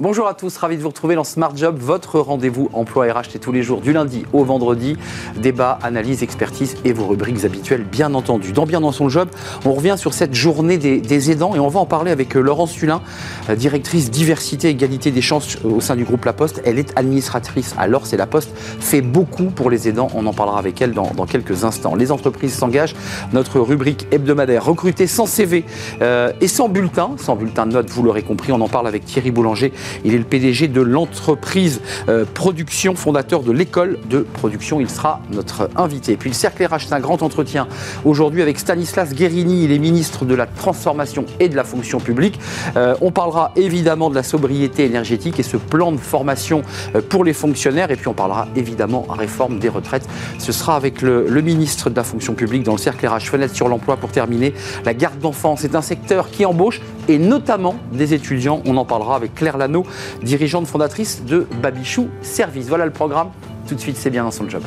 Bonjour à tous, ravi de vous retrouver dans Smart Job, votre rendez-vous emploi RH, c'est tous les jours du lundi au vendredi. Débat, analyse, expertise et vos rubriques habituelles, bien entendu. Dans Bien dans son job, on revient sur cette journée des, aidants et on va en parler avec euh, Laurence Sulin, euh, directrice diversité, égalité des chances euh, au sein du groupe La Poste. Elle est administratrice à l'Ors et La Poste fait beaucoup pour les aidants. On en parlera avec elle dans, quelques instants. Les entreprises s'engagent. Notre rubrique hebdomadaire recruter sans CV et sans bulletin, sans bulletin de notes, vous l'aurez compris. On en parle avec Thierry Boulanger il est le PDG de l'entreprise euh, Production, fondateur de l'école de production. Il sera notre invité. Puis le Cercle RH, c'est un grand entretien aujourd'hui avec Stanislas Guérini. Il est ministre de la Transformation et de la Fonction publique. Euh, on parlera évidemment de la sobriété énergétique et ce plan de formation euh, pour les fonctionnaires. Et puis on parlera évidemment réforme des retraites. Ce sera avec le, le ministre de la Fonction publique dans le Cercle RH. Fenêtre sur l'emploi pour terminer. La garde d'enfants, c'est un secteur qui embauche et notamment des étudiants. On en parlera avec Claire Lano, dirigeante fondatrice de Babichou Service. Voilà le programme. Tout de suite, c'est bien dans son job.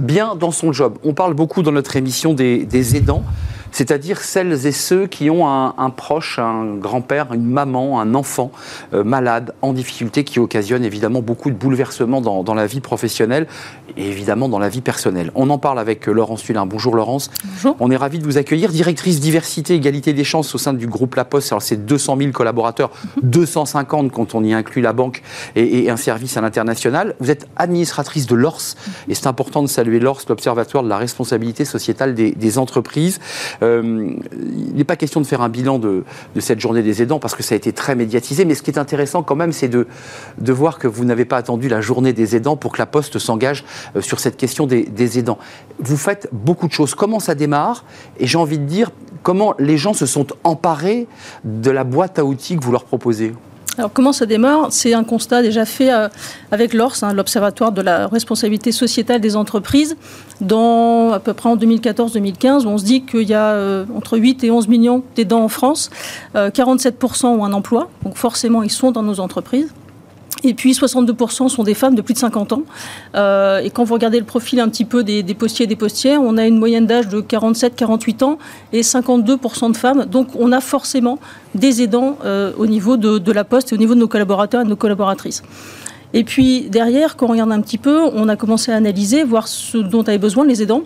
Bien dans son job. On parle beaucoup dans notre émission des, aidants c'est-à-dire celles et ceux qui ont un, proche, un grand-père, une maman, un enfant euh, malade, en difficulté, qui occasionne évidemment beaucoup de bouleversements dans, la vie professionnelle et évidemment dans la vie personnelle. On en parle avec euh, Laurence Tulin. Bonjour Laurence. Bonjour. On est ravi de vous accueillir. Directrice diversité, égalité des chances au sein du groupe La Poste. Alors c'est 200 000 collaborateurs, 250 mhm. quand on y inclut la banque et, un service à l'international. Vous êtes administratrice de l'ORS et c'est important de saluer l'ORS, l'Observatoire de la responsabilité sociétale des, entreprises. Euh, il n'est pas question de faire un bilan de, cette journée des aidants parce que ça a été très médiatisé, mais ce qui est intéressant quand même, c'est de, voir que vous n'avez pas attendu la journée des aidants pour que la Poste s'engage euh, sur cette question des aidants. Vous faites beaucoup de choses. Comment ça démarre? Et j'ai envie de dire, comment les gens se sont emparés de la boîte à outils que vous leur proposez? Alors comment ça démarre? C'est un constat déjà fait euh, avec l'ORS, hein, l'Observatoire de la responsabilité sociétale des entreprises, dans à peu près en 2014-2015, où on se dit qu'il y a euh, entre 8 et 11 millions d'aidants en France, 47% euh, ont un emploi, donc forcément ils sont dans nos entreprises. Et puis 62% sont des femmes de plus de 50 ans. Euh, et quand vous regardez le profil un petit peu des, postiers et des postières, on a une moyenne d'âge de 47-48 ans et 52% de femmes. Donc on a forcément des aidants euh, au niveau de, la poste et au niveau de nos collaborateurs et de nos collaboratrices. Et puis derrière, quand on regarde un petit peu, on a commencé à analyser, voir ce dont avaient besoin les aidants.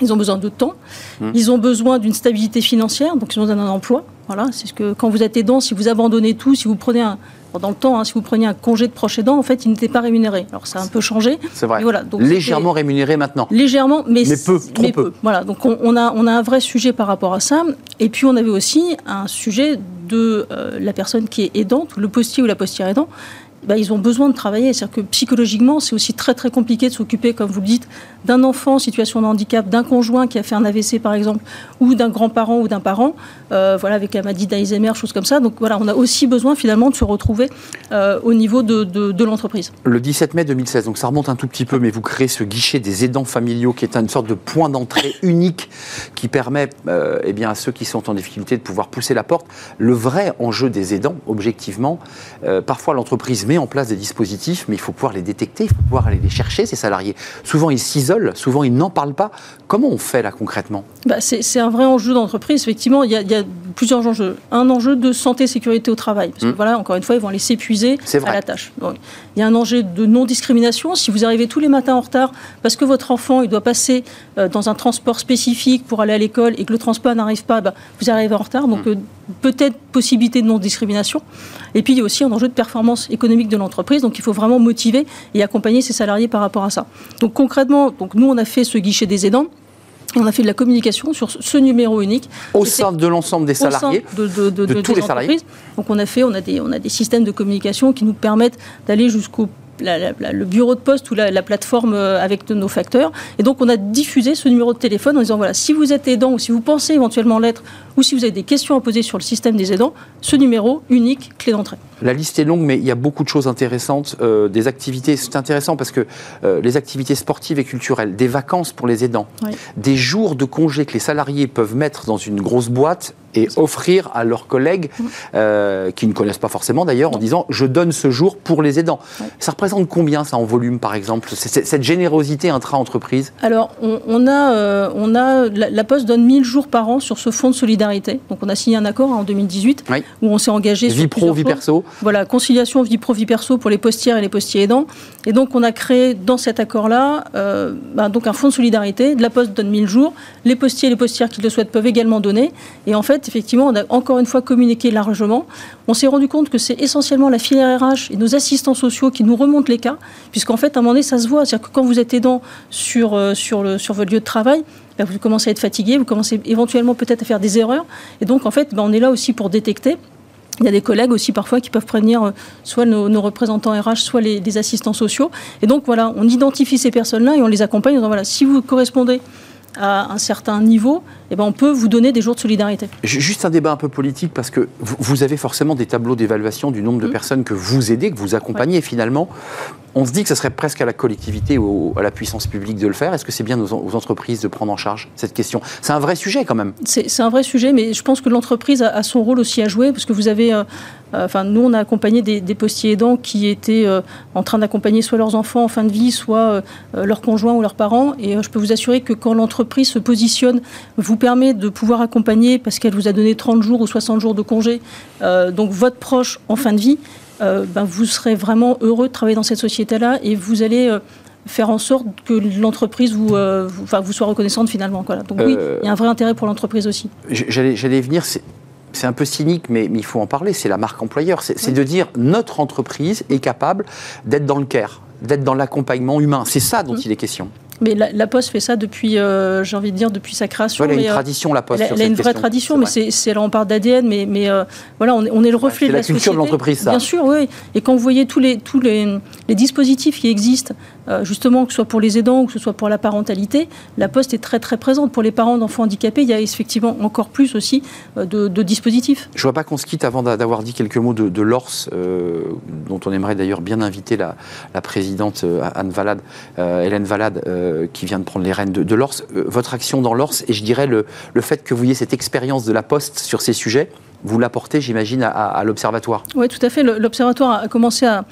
Ils ont besoin de temps, mmh. ils ont besoin d'une stabilité financière, donc ils ont besoin d'un emploi. Voilà, c'est ce que quand vous êtes aidant, si vous abandonnez tout, si vous prenez un, dans le temps, hein, si vous preniez un congé de proche aidant, en fait, il n'était pas rémunéré. Alors ça a un peu changé. C'est vrai. Voilà, donc légèrement rémunéré maintenant. Légèrement, mais, mais peu, trop peu. Voilà, donc on, a, on a un vrai sujet par rapport à ça. Et puis on avait aussi un sujet de euh, la personne qui est aidante, le postier ou la postière aidant, bah, ils ont besoin de travailler. C'est-à-dire que psychologiquement, c'est aussi très très compliqué de s'occuper, comme vous le dites, d'un enfant en situation de handicap, d'un conjoint qui a fait un AVC par exemple, ou d'un grand-parent ou d'un parent, euh, voilà, avec la maladie d'Alzheimer, choses comme ça. Donc voilà, on a aussi besoin finalement de se retrouver euh, au niveau de, de, l'entreprise. Le 17 mai 2016, donc ça remonte un tout petit peu, mais vous créez ce guichet des aidants familiaux qui est une sorte de point d'entrée unique qui permet euh, eh bien, à ceux qui sont en difficulté de pouvoir pousser la porte. Le vrai enjeu des aidants, objectivement, parfois l'entreprise met en place des dispositifs, mais il faut pouvoir les détecter, il faut pouvoir aller les chercher, ces salariés. Souvent, ils s'isolent, souvent, ils n'en parlent pas. Comment on fait là concrètement? Bah, C'est un vrai enjeu d'entreprise. Effectivement, il y, a, plusieurs enjeux. Un enjeu de santé sécurité au travail. Parce que, mmh. voilà, encore une fois, ils vont aller s'épuiser à la tâche. il y a un enjeu de non-discrimination. Si vous arrivez tous les matins en retard parce que votre enfant il doit passer euh, dans un transport spécifique pour aller à l'école et que le transport n'arrive pas, bah, vous arrivez en retard. Donc, mmh. euh, peut-être possibilité de non-discrimination. Et puis, il y a aussi un enjeu de performance économique de l'entreprise. Donc, il faut vraiment motiver et accompagner ses salariés par rapport à ça. Donc, concrètement, donc, nous, on a fait ce guichet des aidants. On a fait de la communication sur ce numéro unique. Au sein de l'ensemble des salariés de, tous les salariés. Donc on a fait, on a, des, on a des systèmes de communication qui nous permettent d'aller jusqu'au le bureau de poste ou la, plateforme euh, avec nos facteurs. Et donc, on a diffusé ce numéro de téléphone en disant voilà, si vous êtes aidant ou si vous pensez éventuellement l'être ou si vous avez des questions à poser sur le système des aidants, ce numéro unique, clé d'entrée. La liste est longue, mais il y a beaucoup de choses intéressantes, euh, des activités. C'est intéressant parce que euh, les activités sportives et culturelles, des vacances pour les aidants, des jours de congé que les salariés peuvent mettre dans une grosse boîte et offrir à leurs collègues, euh, qui ne connaissent pas forcément d'ailleurs, en disant je donne ce jour pour les aidants. Ça représente combien ça en volume par exemple, cette générosité intra-entreprise? Alors on, a, on a la, Poste donne 1000 jours par an sur ce fonds de solidarité. Donc on a signé un accord en 2018 où on s'est engagé vie pro, vie perso. Voilà, conciliation vie pro, vie perso pour les postières et les postiers aidants. Et donc, on a créé dans cet accord-là euh, bah, donc un fonds de solidarité. De la Poste donne 1000 jours. Les postiers et les postières qui le souhaitent peuvent également donner. Et en fait, effectivement, on a encore une fois communiqué largement. On s'est rendu compte que c'est essentiellement la filière RH et nos assistants sociaux qui nous remontent les cas, puisqu'en fait, à un moment donné, ça se voit. C'est-à-dire que quand vous êtes aidant sur, euh, sur, le, sur votre lieu de travail, bah, vous commencez à être fatigué, vous commencez éventuellement peut-être à faire des erreurs. Et donc, en fait, bah, on est là aussi pour détecter. Il y a des collègues aussi parfois qui peuvent prévenir euh, soit nos, représentants RH, soit les, assistants sociaux. Et donc voilà, on identifie ces personnes-là et on les accompagne en disant voilà, si vous correspondez à un certain niveau, eh ben on peut vous donner des jours de solidarité. Juste un débat un peu politique, parce que vous avez forcément des tableaux d'évaluation du nombre de mmh. personnes que vous aidez, que vous accompagnez. finalement, on se dit que ce serait presque à la collectivité ou à la puissance publique de le faire. Est-ce que c'est bien aux, entreprises de prendre en charge cette question? C'est un vrai sujet quand même. C'est un vrai sujet, mais je pense que l'entreprise a, son rôle aussi à jouer, parce que vous avez... Euh, euh, enfin, nous, on a accompagné des, postiers aidants qui étaient euh, en train d'accompagner soit leurs enfants en fin de vie, soit leurs conjoints ou leurs parents. Et je peux vous assurer que quand l'entreprise se positionne, vous permet de pouvoir accompagner, parce qu'elle vous a donné 30 jours ou 60 jours de congé, donc votre proche en fin de vie, euh, ben, vous serez vraiment heureux de travailler dans cette société-là et vous allez euh, faire en sorte que l'entreprise euh, vous soit reconnaissante finalement. Donc oui, il y a un vrai intérêt pour l'entreprise aussi. J'allais venir, c'est un peu cynique, mais, il faut en parler, c'est la marque employeur. C'est de dire notre entreprise est capable d'être dans le care, d'être dans l'accompagnement humain. C'est ça dont il est question. Mais la, Poste fait ça depuis, euh, j'ai envie de dire, depuis sa création. elle a une euh, tradition, la Poste. Elle, a une vraie tradition, mais c'est là on parle d'ADN, mais, mais euh, voilà, on est, on est, le reflet de la, la culture de l'entreprise, ça. Bien sûr, oui. Et quand vous voyez tous les, tous les, les dispositifs qui existent, justement, que ce soit pour les aidants ou que ce soit pour la parentalité, la Poste est très très présente. Pour les parents d'enfants handicapés, il y a effectivement encore plus aussi de, dispositifs. Je ne vois pas qu'on se quitte avant d'avoir dit quelques mots de, de l'ORS, dont on aimerait d'ailleurs bien inviter la, la présidente Anne Valade, Hélène Valade, qui vient de prendre les rênes de, de l'ORS. Euh, votre action dans l'ORS et je dirais le, le fait que vous ayez cette expérience de la Poste sur ces sujets, vous l'apportez, j'imagine, à, l'Observatoire. Oui, tout à fait. L'Observatoire a commencé à,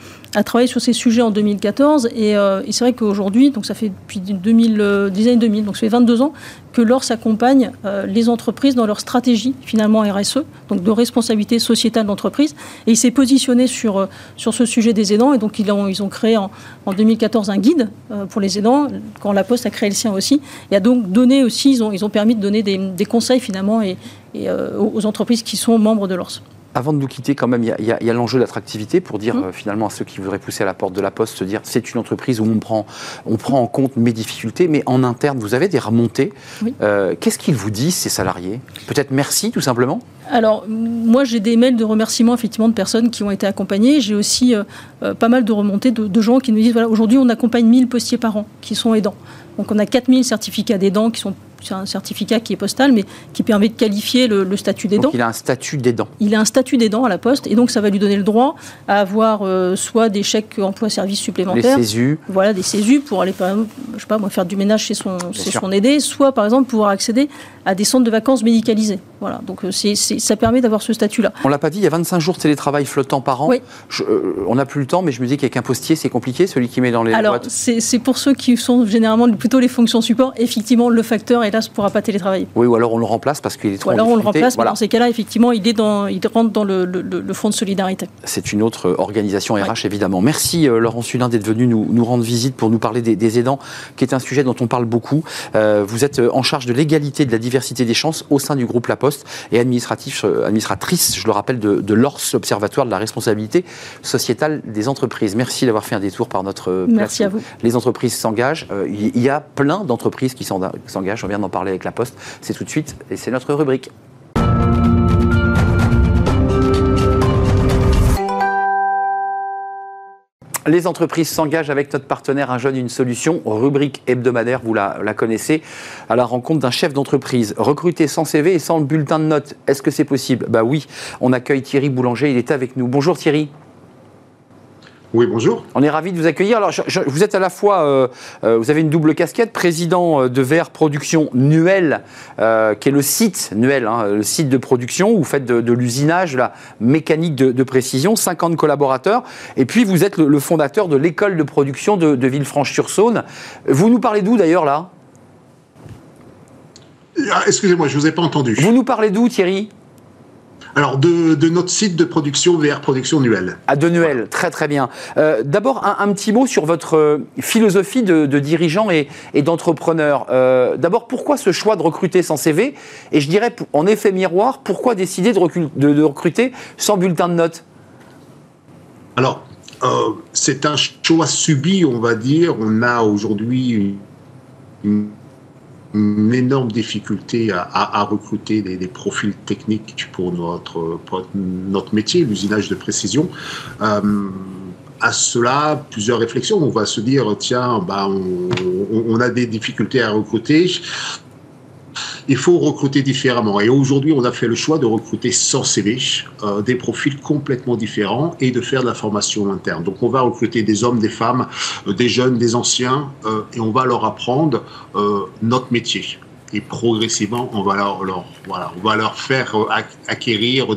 travailler sur ces sujets en 2014. Euh, et, c'est vrai qu'aujourd'hui, donc ça fait depuis 2000, euh, des années 2000, donc ça fait 22 ans, que l'ORS accompagne euh, les entreprises dans leur stratégie, finalement RSE, donc de responsabilité sociétale d'entreprise. Et il s'est positionné sur, sur ce sujet des aidants. Et donc, ils ont, ils ont créé en, 2014 un guide pour les aidants, quand La Poste a créé le sien aussi. Et a donc donné aussi, ils ont, ils ont permis de donner des, des conseils, finalement, et, euh, aux entreprises qui sont membres de l'ORS. Avant de nous quitter, quand même, il y a, l'enjeu d'attractivité pour dire mmh. euh, finalement à ceux qui voudraient pousser à la porte de la Poste, se dire c'est une entreprise où on prend, on prend en compte mes difficultés, mais en interne, vous avez des remontées. Euh, qu'est-ce qu'ils vous disent, ces salariés? Peut-être merci, tout simplement? Alors, moi, j'ai des mails de remerciements, effectivement, de personnes qui ont été accompagnées. J'ai aussi pas mal de remontées de, de, gens qui nous disent, voilà, aujourd'hui, on accompagne 1000 postiers par an qui sont aidants. Donc, on a 4000 certificats d'aidants qui sont c'est un certificat qui est postal, mais qui permet de qualifier le, statut d'aidant. Donc il a un statut d'aidant. Il a un statut d'aidant à la Poste, et donc ça va lui donner le droit à avoir euh, soit des chèques emploi-service supplémentaires, des CESU. voilà, des CESU pour aller, par exemple, je sais pas, moi, faire du ménage chez son, chez son aidé, soit par exemple pouvoir accéder à des centres de vacances médicalisés. Voilà, donc euh, ça permet d'avoir ce statut-là. On l'a pas dit, il y a 25 jours de télétravail flottant par an. Oui. Euh, on n'a plus le temps, mais je me dis qu'avec un postier, c'est compliqué, celui qui met dans les Alors, c'est, pour ceux qui sont généralement plutôt les fonctions support. Effectivement, le facteur, hélas, ne pourra pas télétravailler oui, ou alors on le remplace parce qu'il est trop. Ou alors on le remplace, mais dans ces cas-là, effectivement, il, est dans, il rentre dans le, le, fonds de solidarité. C'est une autre organisation RH, évidemment. Merci euh, Laurent Sulin d'être venu nous, nous, rendre visite pour nous parler des, aidants, qui est un sujet dont on parle beaucoup. Euh, vous êtes euh, en charge de l'égalité de la diversité des chances au sein du groupe La Poste et administratif, administratrice, je le rappelle, de, de l'ORS, l'Observatoire de la responsabilité sociétale des entreprises. Merci d'avoir fait un détour par notre Merci à vous. Les entreprises s'engagent. il y a plein d'entreprises qui s'engagent. On vient d'en parler avec La Poste. C'est tout de suite et c'est notre rubrique. Les entreprises s'engagent avec notre partenaire Un jeune, une solution, rubrique hebdomadaire, vous la, connaissez, à la rencontre d'un chef d'entreprise. Recruté sans CV et sans le bulletin de notes, est-ce que c'est possible? Bah oui, on accueille Thierry Boulanger, il est avec nous. Bonjour Thierry. Oui, bonjour. On est ravi de vous accueillir. Alors, vous êtes à la fois, euh, euh, vous avez une double casquette, président euh, de Vert Production Nuel, qui est le site Nuel, hein, le site de production où vous faites de, l'usinage, de la mécanique de, précision, 50 collaborateurs. Et puis, vous êtes le, fondateur de l'école de production de, de Villefranche-sur-Saône. Vous nous parlez d'où d'ailleurs là? Ah, Excusez-moi, je ne vous ai pas entendu. Vous nous parlez d'où, Thierry? Alors, de, notre site de production VR Production Nuel. Ah, de Nuel, très très bien. Euh, d'abord, un, petit mot sur votre euh, philosophie de, dirigeant et, d'entrepreneur. Euh, d'abord, pourquoi ce choix de recruter sans CV Et je dirais, en effet miroir, pourquoi décider de, recruter sans bulletin de notes? Alors, c'est un choix subi, on va dire. On a aujourd'hui une une énorme difficulté à, recruter des, profils techniques pour notre, notre métier, l'usinage de précision. Euh, à cela, plusieurs réflexions. On va se dire, tiens, bah, on a des difficultés à recruter il faut recruter différemment. Et aujourd'hui, on a fait le choix de recruter sans CV, euh, des profils complètement différents et de faire de la formation interne. Donc, on va recruter des hommes, des femmes, euh, des jeunes, des anciens, euh, et on va leur apprendre notre métier. Et progressivement, on va leur, faire acquérir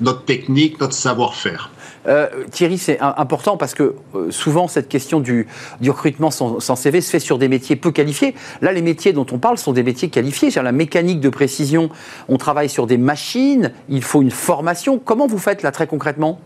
notre technique, notre savoir-faire. Euh, Thierry, c'est important parce que euh, souvent cette question du, recrutement sans, CV se fait sur des métiers peu qualifiés. Là, les métiers dont on parle sont des métiers qualifiés. C'est la mécanique de précision. On travaille sur des machines. Il faut une formation. Comment vous faites là très concrètement?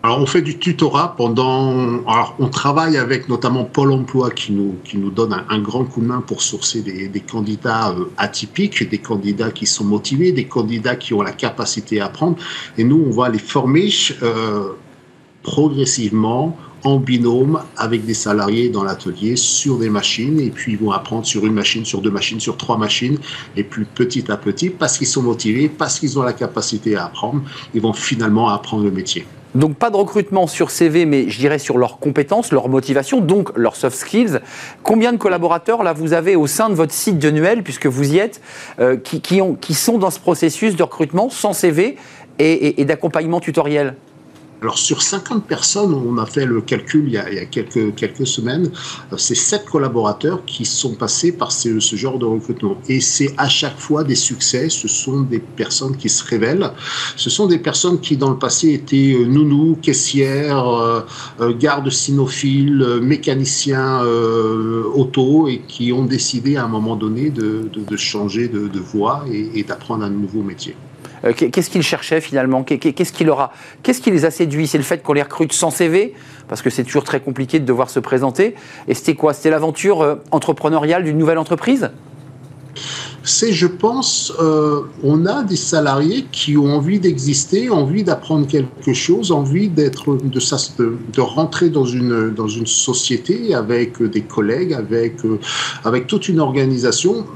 Alors, on fait du tutorat pendant. Alors, on travaille avec notamment Pôle emploi qui nous, qui nous donne un, grand coup de main pour sourcer des, des candidats euh, atypiques, des candidats qui sont motivés, des candidats qui ont la capacité à apprendre. Et nous, on va les former euh, progressivement en binôme avec des salariés dans l'atelier sur des machines et puis ils vont apprendre sur une machine, sur deux machines, sur trois machines et puis petit à petit parce qu'ils sont motivés, parce qu'ils ont la capacité à apprendre, ils vont finalement apprendre le métier. Donc pas de recrutement sur CV, mais je dirais sur leurs compétences, leur motivation, donc leurs soft skills. Combien de collaborateurs là vous avez au sein de votre site de Nuel, puisque vous y êtes, euh, qui, ont, qui, sont dans ce processus de recrutement sans CV et d'accompagnement tutoriel? Alors sur 50 personnes, on a fait le calcul il y a, quelques, quelques semaines, euh, c'est 7 collaborateurs qui sont passés par ce, genre de recrutement. Et c'est à chaque fois des succès, ce sont des personnes qui se révèlent, ce sont des personnes qui dans le passé étaient euh, nounous, caissières, euh, gardes cynophiles, mécaniciens auto et qui ont décidé à un moment donné de, changer de, voie et d'apprendre un nouveau métier. Euh, qu'est-ce qu'ils cherchaient finalement? Qu'est-ce qui, leur a, qu'est-ce qui les a séduits? C'est le fait qu'on les recrute sans CV Parce que c'est toujours très compliqué de devoir se présenter. Et c'était quoi? C'était l'aventure euh, entrepreneuriale d'une nouvelle entreprise? C'est, je pense, euh, on a des salariés qui ont envie d'exister, envie d'apprendre quelque chose, envie d'être, de, rentrer dans une, dans une société avec des collègues, avec, avec toute une organisation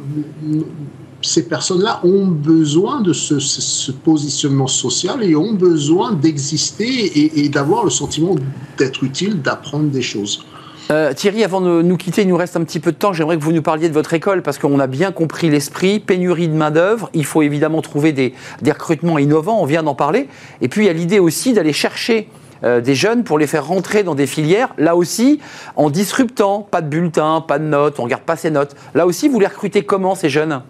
ces personnes-là ont besoin de ce, positionnement social et ont besoin d'exister et, d'avoir le sentiment d'être utile, d'apprendre des choses. Euh, Thierry, avant de nous quitter, il nous reste un petit peu de temps. J'aimerais que vous nous parliez de votre école parce qu'on a bien compris l'esprit, pénurie de main-d'œuvre. Il faut évidemment trouver des, recrutements innovants, on vient d'en parler. Et puis il y a l'idée aussi d'aller chercher euh, des jeunes pour les faire rentrer dans des filières, là aussi en disruptant. Pas de bulletin, pas de notes, on ne regarde pas ces notes. Là aussi, vous les recrutez comment ces jeunes?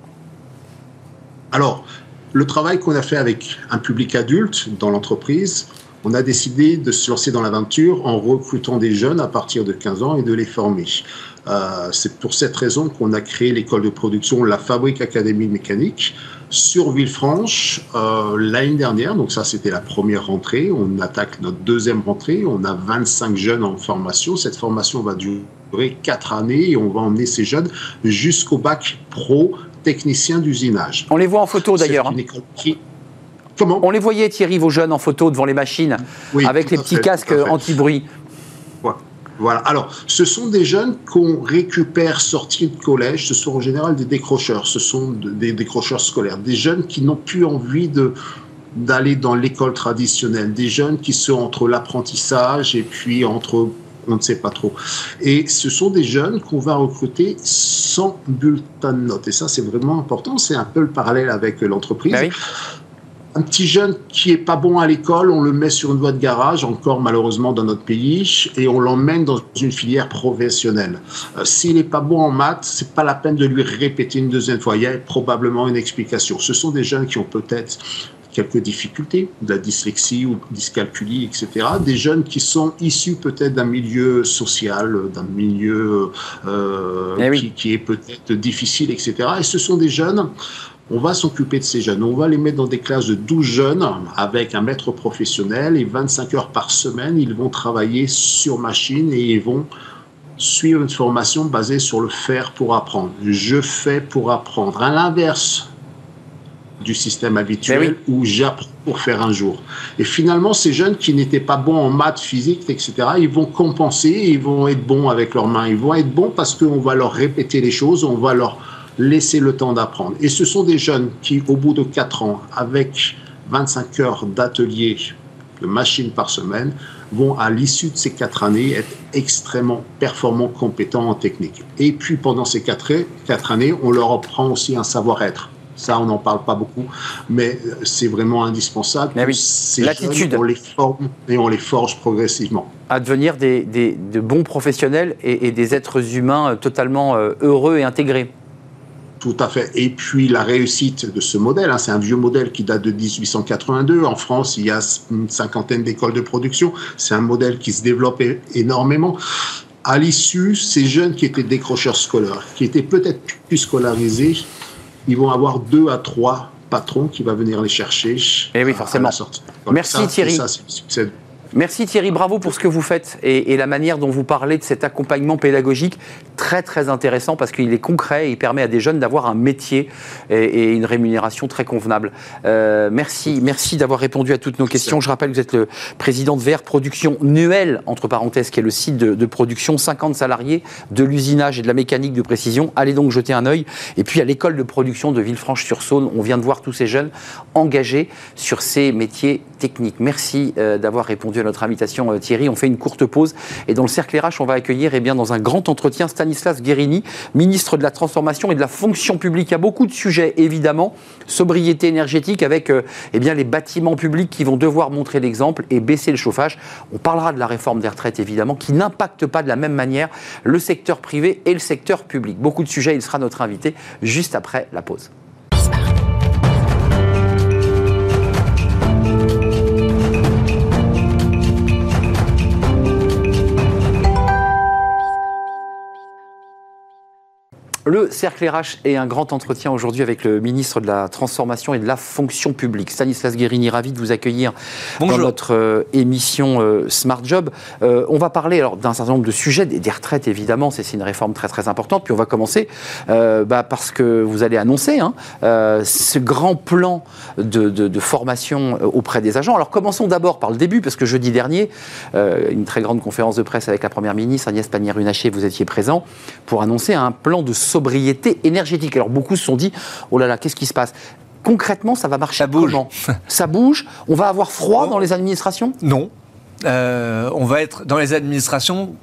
Alors, le travail qu'on a fait avec un public adulte dans l'entreprise, on a décidé de se lancer dans l'aventure en recrutant des jeunes à partir de 15 ans et de les former. Euh, c'est pour cette raison qu'on a créé l'école de production La Fabrique Académie Mécanique sur Villefranche euh, l'année dernière. Donc ça, c'était la première rentrée. On attaque notre deuxième rentrée. On a 25 jeunes en formation. Cette formation va durer 4 années et on va emmener ces jeunes jusqu'au bac pro technicien d'usinage. On les voit en photo d'ailleurs. Hein. Comment On les voyait, Thierry, vos jeunes en photo devant les machines, avec les petits casques anti-bruit. Voilà. Alors, ce sont des jeunes qu'on récupère sortis de collège. Ce sont en général des décrocheurs. Ce sont des décrocheurs scolaires. Des jeunes qui n'ont plus envie de, d'aller dans l'école traditionnelle, des jeunes qui sont entre l'apprentissage et puis entre on ne sait pas trop. Et ce sont des jeunes qu'on va recruter sans bulletin de notes. Et ça, c'est vraiment important. C'est un peu le parallèle avec l'entreprise. Ben un petit jeune qui est pas bon à l'école, on le met sur une voie de garage, encore malheureusement dans notre pays, et on l'emmène dans une filière professionnelle. Euh, s'il n'est pas bon en maths, c'est pas la peine de lui répéter une deuxième fois. Il y a probablement une explication. Ce sont des jeunes qui ont peut-être quelques difficultés, de la dyslexie ou dyscalculie, etc. Des jeunes qui sont issus peut-être d'un milieu social, d'un milieu euh, eh qui, qui, est peut-être difficile, etc. Et ce sont des jeunes, on va s'occuper de ces jeunes. On va les mettre dans des classes de 12 jeunes avec un maître professionnel et 25 heures par semaine, ils vont travailler sur machine et ils vont suivre une formation basée sur le faire pour apprendre. Je fais pour apprendre. À l'inverse du système habituel où j'apprends pour faire un jour. Et finalement, ces jeunes qui n'étaient pas bons en maths, physique, etc., ils vont compenser, ils vont être bons avec leurs mains. Ils vont être bons parce qu'on va leur répéter les choses, on va leur laisser le temps d'apprendre. Et ce sont des jeunes qui, au bout de 4 ans, avec 25 heures d'atelier de machines par semaine, vont à l'issue de ces 4 années être extrêmement performants, compétents en technique. Et puis pendant ces 4, 4 années, on leur apprend aussi un savoir-être. Ça, on n'en parle pas beaucoup, mais c'est vraiment indispensable. Mais oui, l'attitude. On les forme et on les forge progressivement. À devenir des, de bons professionnels et, des êtres humains totalement euh, heureux et intégrés. Tout à fait. Et puis la réussite de ce modèle, hein, c'est un vieux modèle qui date de 1882. En France, il y a une cinquantaine d'écoles de production. C'est un modèle qui se développe énormément. À l'issue, ces jeunes qui étaient décrocheurs scolaires, qui étaient peut-être plus scolarisés, ils vont avoir deux à trois patrons qui vont venir les chercher. Et eh oui, forcément. Merci Thierry. Ça, Merci Thierry, bravo pour ce que vous faites et, la manière dont vous parlez de cet accompagnement pédagogique très très intéressant parce qu'il est concret et il permet à des jeunes d'avoir un métier et, une rémunération très convenable. Euh, merci, merci d'avoir répondu à toutes nos questions. Je rappelle que vous êtes le président de VR Production Nuel, entre parenthèses, qui est le site de, production, 50 salariés, de l'usinage et de la mécanique de précision. Allez donc jeter un œil. Et puis à l'école de production de Villefranche-sur-Saône, on vient de voir tous ces jeunes engagés sur ces métiers techniques. Merci euh, d'avoir répondu notre invitation, euh, Thierry. On fait une courte pause et dans le cercle RH, on va accueillir eh bien, dans un grand entretien Stanislas Guérini, ministre de la Transformation et de la Fonction publique. Il y a beaucoup de sujets, évidemment. Sobriété énergétique avec euh, eh bien, les bâtiments publics qui vont devoir montrer l'exemple et baisser le chauffage. On parlera de la réforme des retraites, évidemment, qui n'impacte pas de la même manière le secteur privé et le secteur public. Beaucoup de sujets, il sera notre invité juste après la pause. Le Cercle RH est un grand entretien aujourd'hui avec le ministre de la Transformation et de la Fonction publique. Stanislas Guérini, ravi de vous accueillir dans notre euh, émission euh, Smart Job. Euh, on va parler alors d'un certain nombre de sujets, des, retraites évidemment, c'est une réforme très très importante. Puis on va commencer bah, parce que vous allez annoncer hein, ce grand plan de, de, formation auprès des agents. Alors commençons d'abord par le début, parce que jeudi dernier, une très grande conférence de presse avec la Première ministre Agnès Pannier-Runacher, vous étiez présent pour annoncer un plan de sobriété énergétique. Alors beaucoup se sont dit, oh là là, qu'est-ce qui se passe? Concrètement, ça va marcher ça bouge. Ça bouge? On va avoir froid dans les administrations? Non. Euh, on va être dans les administrations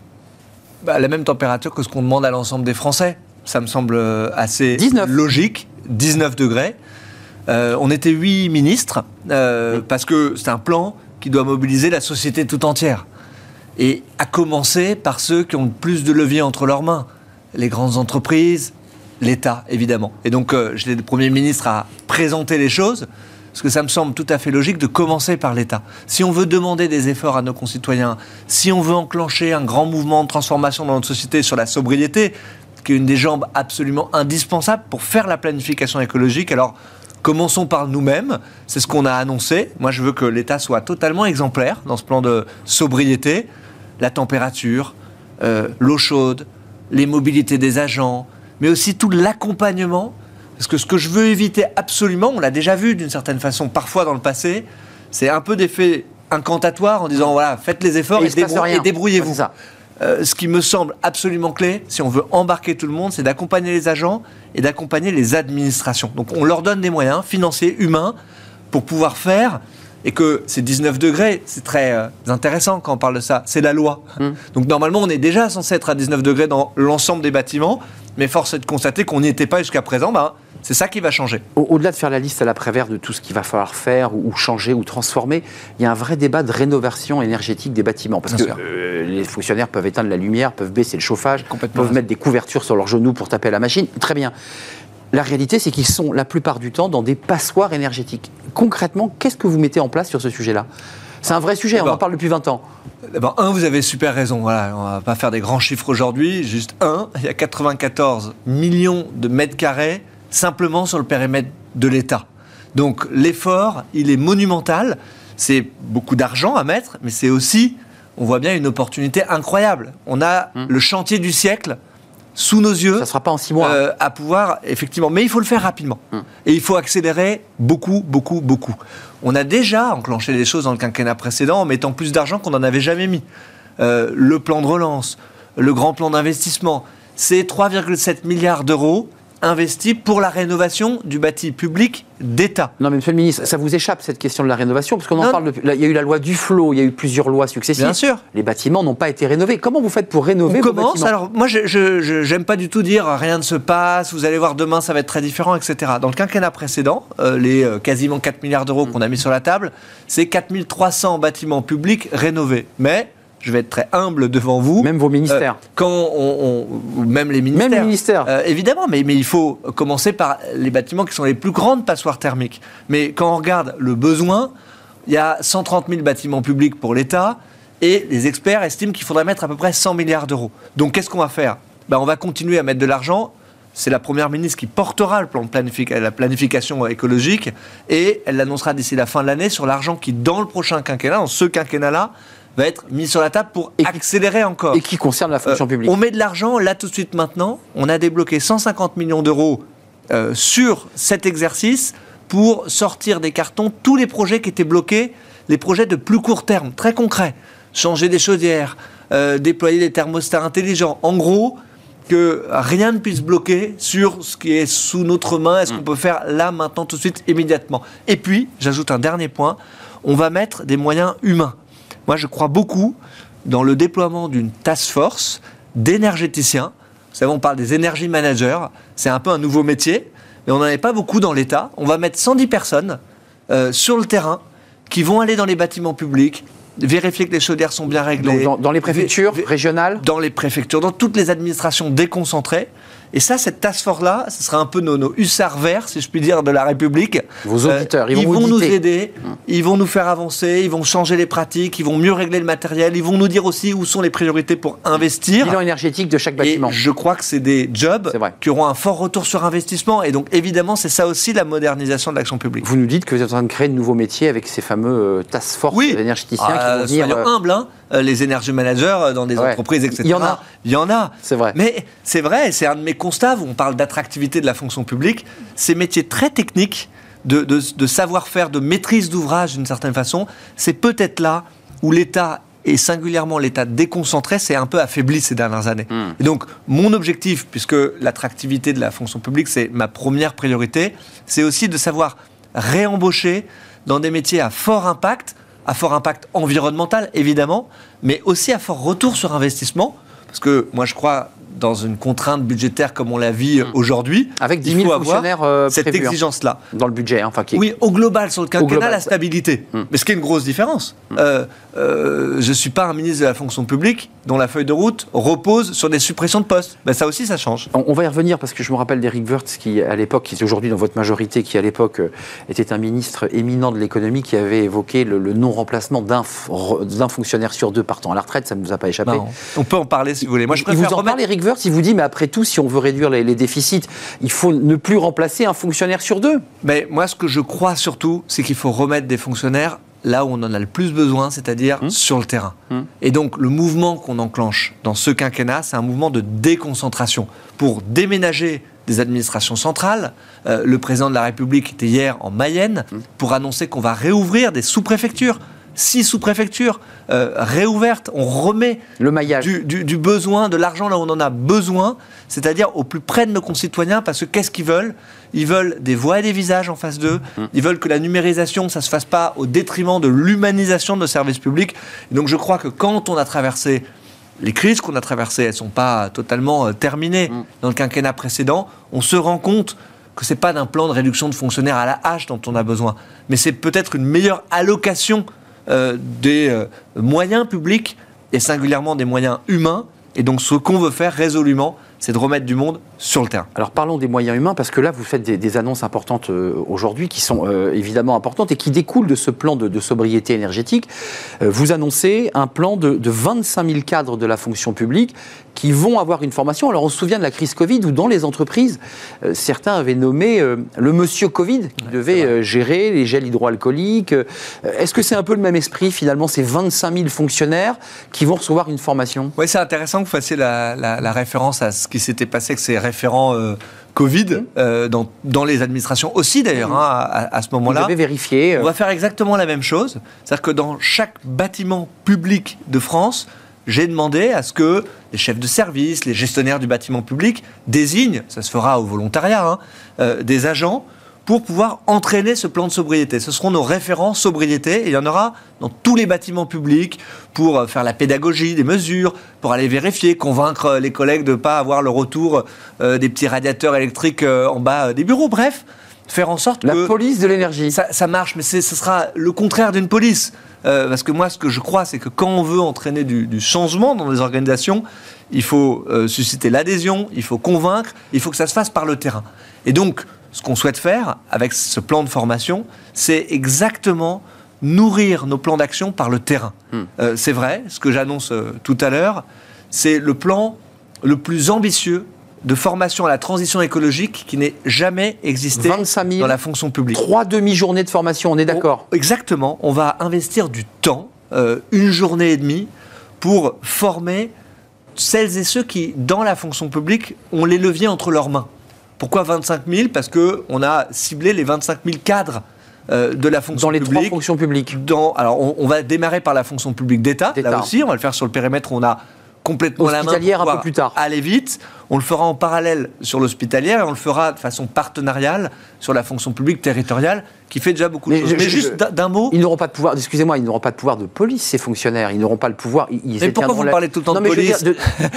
à la même température que ce qu'on demande à l'ensemble des Français. Ça me semble euh, assez logique. 19 degrés. Euh, on était 8 ministres, parce que c'est un plan qui doit mobiliser la société tout entière. Et à commencer par ceux qui ont le plus de levier entre leurs mains les grandes entreprises, l'État, évidemment. Et donc, euh, je le Premier ministre à présenter les choses, parce que ça me semble tout à fait logique de commencer par l'État. Si on veut demander des efforts à nos concitoyens, si on veut enclencher un grand mouvement de transformation dans notre société sur la sobriété, qui est une des jambes absolument indispensables pour faire la planification écologique, alors commençons par nous-mêmes. C'est ce qu'on a annoncé. Moi, je veux que l'État soit totalement exemplaire dans ce plan de sobriété. La température, euh, l'eau chaude, les mobilités des agents, mais aussi tout l'accompagnement. Parce que ce que je veux éviter absolument, on l'a déjà vu d'une certaine façon parfois dans le passé, c'est un peu d'effet incantatoire en disant voilà, faites les efforts et, débrouillez-vous. Euh, ce qui me semble absolument clé, si on veut embarquer tout le monde, c'est d'accompagner les agents et d'accompagner les administrations. Donc on leur donne des moyens financiers, humains, pour pouvoir faire et que c'est 19 degrés, c'est très euh, intéressant quand on parle de ça, c'est la loi. Hum. Donc normalement, on est déjà censé être à 19 degrés dans l'ensemble des bâtiments, mais force est de constater qu'on n'y était pas jusqu'à présent. Ben, c'est ça qui va changer. Au-delà de faire la liste à l'après-vert de tout ce qu'il va falloir faire ou, changer ou transformer, il y a un vrai débat de rénovation énergétique des bâtiments. Parce que euh, les fonctionnaires peuvent éteindre la lumière, peuvent baisser le chauffage, peuvent mettre des couvertures sur leurs genoux pour taper à la machine. Très bien. La réalité, c'est qu'ils sont la plupart du temps dans des passoires énergétiques. Concrètement, qu'est-ce que vous mettez en place sur ce sujet-là? C'est un vrai sujet, on en parle depuis 20 ans. D'abord, un, vous avez super raison. Voilà, on va pas faire des grands chiffres aujourd'hui. Juste un, il y a 94 millions de mètres carrés simplement sur le périmètre de l'État. Donc l'effort, il est monumental. C'est beaucoup d'argent à mettre, mais c'est aussi, on voit bien, une opportunité incroyable. On a hum. le chantier du siècle sous nos yeux. Ça ne sera pas en six mois. Euh, à pouvoir, effectivement. Mais il faut le faire rapidement. Hum. Et il faut accélérer beaucoup, beaucoup, beaucoup. On a déjà enclenché des choses dans le quinquennat précédent en mettant plus d'argent qu'on n'en avait jamais mis. Euh, le plan de relance, le grand plan d'investissement, c'est 3,7 milliards d'euros investi pour la rénovation du bâti public d'État. Non, mais Monsieur le Ministre, ça vous échappe cette question de la rénovation, parce qu'on en parle. Depuis, il y a eu la loi du flot, il y a eu plusieurs lois successives. Bien sûr. Les bâtiments n'ont pas été rénovés. Comment vous faites pour rénover On commence. Alors, moi, je n'aime pas du tout dire rien ne se passe. Vous allez voir demain, ça va être très différent, etc. Dans le quinquennat précédent, euh, les euh, quasiment 4 milliards d'euros qu'on a mis sur la table, c'est 4300 bâtiments publics rénovés. Mais je vais être très humble devant vous. Même vos ministères. Euh, quand on, même les ministères. Même les ministères. Euh, évidemment, mais, mais il faut commencer par les bâtiments qui sont les plus grandes passoires thermiques. Mais quand on regarde le besoin, il y a 130 000 bâtiments publics pour l'État et les experts estiment qu'il faudrait mettre à peu près 100 milliards d'euros. Donc qu'est-ce qu'on va faire? Ben, On va continuer à mettre de l'argent. C'est la première ministre qui portera le plan de la planification écologique et elle l'annoncera d'ici la fin de l'année sur l'argent qui, dans le prochain quinquennat, dans ce quinquennat-là, va être mis sur la table pour accélérer encore. Et qui concerne la fonction euh, publique. On met de l'argent là tout de suite maintenant. On a débloqué 150 millions d'euros euh, sur cet exercice pour sortir des cartons tous les projets qui étaient bloqués, les projets de plus court terme, très concrets. Changer des chaudières, euh, déployer des thermostats intelligents. En gros, que rien ne puisse bloquer sur ce qui est sous notre main, est-ce qu'on mm. peut faire là, maintenant, tout de suite, immédiatement? Et puis, j'ajoute un dernier point, on va mettre des moyens humains. Moi, je crois beaucoup dans le déploiement d'une task force d'énergéticiens. Vous savez, on parle des énergie managers. C'est un peu un nouveau métier, mais on n'en avait pas beaucoup dans l'État. On va mettre 110 personnes euh, sur le terrain qui vont aller dans les bâtiments publics, vérifier que les chaudières sont bien réglées. dans, les préfectures régionales Dans les préfectures, dans toutes les administrations déconcentrées. Et ça, cette task force-là, ce sera un peu nos, nos, hussards verts, si je puis dire, de la République. Vos euh, auditeurs, ils, vont, nous aider, hum. ils vont nous faire avancer, ils vont changer les pratiques, ils vont mieux régler le matériel, ils vont nous dire aussi où sont les priorités pour investir. Bilan énergétique de chaque bâtiment. Et je crois que c'est des jobs qui auront un fort retour sur investissement. Et donc, évidemment, c'est ça aussi la modernisation de l'action publique. Vous nous dites que vous êtes en train de créer de nouveaux métiers avec ces fameux euh, task force oui. d'énergéticiens qui vont euh, venir. Soyons humbles, hein. Euh, les énergie managers euh, dans des entreprises, etc. Il y en a. Il y en a. C'est vrai. Mais c'est vrai, c'est un de mes constats où on parle d'attractivité de la fonction publique. Ces métiers très techniques, de, de, savoir-faire, de maîtrise d'ouvrage d'une certaine façon, c'est peut-être là où l'État et singulièrement l'État déconcentré s'est un peu affaibli ces dernières années. Hmm. Et donc, mon objectif, puisque l'attractivité de la fonction publique, c'est ma première priorité, c'est aussi de savoir réembaucher dans des métiers à fort impact, à fort impact environnemental, évidemment, mais aussi à fort retour sur investissement. Parce que moi, je crois dans une contrainte budgétaire comme on la vit hmm. aujourd'hui. Avec 10 000 fonctionnaires euh, cette hein, exigence-là. Dans le budget. Hein, enfin, qui Oui, au global, sur le quinquennat, la stabilité. Hmm. Mais ce qui est une grosse différence. Hmm. Euh, euh, je ne suis pas un ministre de la fonction publique dont la feuille de route repose sur des suppressions de postes. Ben, ça aussi, ça change. On, va y revenir parce que je me rappelle d'Eric Wirtz qui, à l'époque, qui est aujourd'hui dans votre majorité, qui à l'époque était un ministre éminent de l'économie qui avait évoqué le, non-remplacement d'un fonctionnaire sur deux partant à la retraite. Ça ne nous a pas échappé. On peut en parler si vous voulez. Moi, je préfère vous en remettre... Eric Wirtz, il vous dit, mais après tout, si on veut réduire les, déficits, il faut ne plus remplacer un fonctionnaire sur deux. Mais moi, ce que je crois surtout, c'est qu'il faut remettre des fonctionnaires là où on en a le plus besoin, c'est-à-dire hum. sur le terrain. Hum. Et donc le mouvement qu'on enclenche dans ce quinquennat, c'est un mouvement de déconcentration pour déménager des administrations centrales. Euh, le président de la République était hier en Mayenne hum. pour annoncer qu'on va réouvrir des sous-préfectures six sous-préfectures euh, réouvertes. On remet le maillage. Du, besoin, de l'argent là où on en a besoin, c'est-à-dire au plus près de nos concitoyens, parce que qu'est-ce qu'ils veulent? Ils veulent des voix et des visages en face d'eux. Mmh. Ils veulent que la numérisation, ça se fasse pas au détriment de l'humanisation de nos services publics. donc je crois que quand on a traversé les crises qu'on a traversées, elles ne sont pas totalement euh, terminées. Mmh. Dans le quinquennat précédent, on se rend compte que ce n'est pas d'un plan de réduction de fonctionnaires à la hache dont on a besoin, mais c'est peut-être une meilleure allocation euh, des euh, moyens publics et singulièrement des moyens humains. Et donc ce qu'on veut faire résolument, c'est de remettre du monde sur le terrain. Alors parlons des moyens humains, parce que là, vous faites des, annonces importantes euh, aujourd'hui, qui sont euh, évidemment importantes et qui découlent de ce plan de, sobriété énergétique. Euh, vous annoncez un plan de, de, 25 000 cadres de la fonction publique qui vont avoir une formation. Alors on se souvient de la crise Covid, où dans les entreprises, certains avaient nommé le monsieur Covid, qui devait gérer les gels hydroalcooliques. Est-ce que c'est un peu le même esprit, finalement, ces 25 000 fonctionnaires qui vont recevoir une formation? Oui, c'est intéressant que vous fassiez la, la référence à ce qui s'était passé avec ces référents euh, Covid mmh. euh, dans, dans, les administrations aussi d'ailleurs hein, à, ce moment-là. Vous avez vérifié. Euh. On va faire exactement la même chose, c'est-à-dire que dans chaque bâtiment public de France, j'ai demandé à ce que les chefs de service, les gestionnaires du bâtiment public désignent, ça se fera au volontariat, hein, des agents pour pouvoir entraîner ce plan de sobriété. Ce seront nos référents sobriété et il y en aura dans tous les bâtiments publics pour euh, faire la pédagogie des mesures, pour aller vérifier, convaincre euh, les collègues de ne pas avoir le retour euh, des petits radiateurs électriques en bas des bureaux. Bref, faire en sorte la que... La police de l'énergie. Ça, marche, mais ce sera le contraire d'une police. parce que moi, ce que je crois, c'est que quand on veut entraîner du, changement dans les organisations, il faut susciter l'adhésion, il faut convaincre, il faut que ça se fasse par le terrain. Et donc, ce qu'on souhaite faire avec ce plan de formation, c'est exactement nourrir nos plans d'action par le terrain. Hmm. Euh, c'est vrai, ce que j'annonce euh, tout à l'heure, c'est le plan le plus ambitieux de formation à la transition écologique qui n'ait jamais existé dans la fonction publique. Trois demi-journées de formation, on est d'accord Exactement. On va investir du temps, euh, une journée et demie, pour former celles et ceux qui, dans la fonction publique, ont les leviers entre leurs mains. Pourquoi 25 000 Parce qu'on a ciblé les 25 000 cadres euh, de la fonction publique. Dans les trois fonctions publiques. Dans, alors, on, va démarrer par la fonction publique d'État, là aussi. On va le faire sur le périmètre où on a complètement la main un peu plus tard. aller vite. On le fera en parallèle sur l'hospitalière et on le fera de façon partenariale sur la fonction publique territoriale qui fait déjà beaucoup de choses. Mais juste d'un mot. Ils n'auront pas de pouvoir, excusez-moi, ils n'auront pas de pouvoir de police, ces fonctionnaires. Ils n'auront pas le pouvoir. Ils mais pourquoi vous parlez tout le temps de police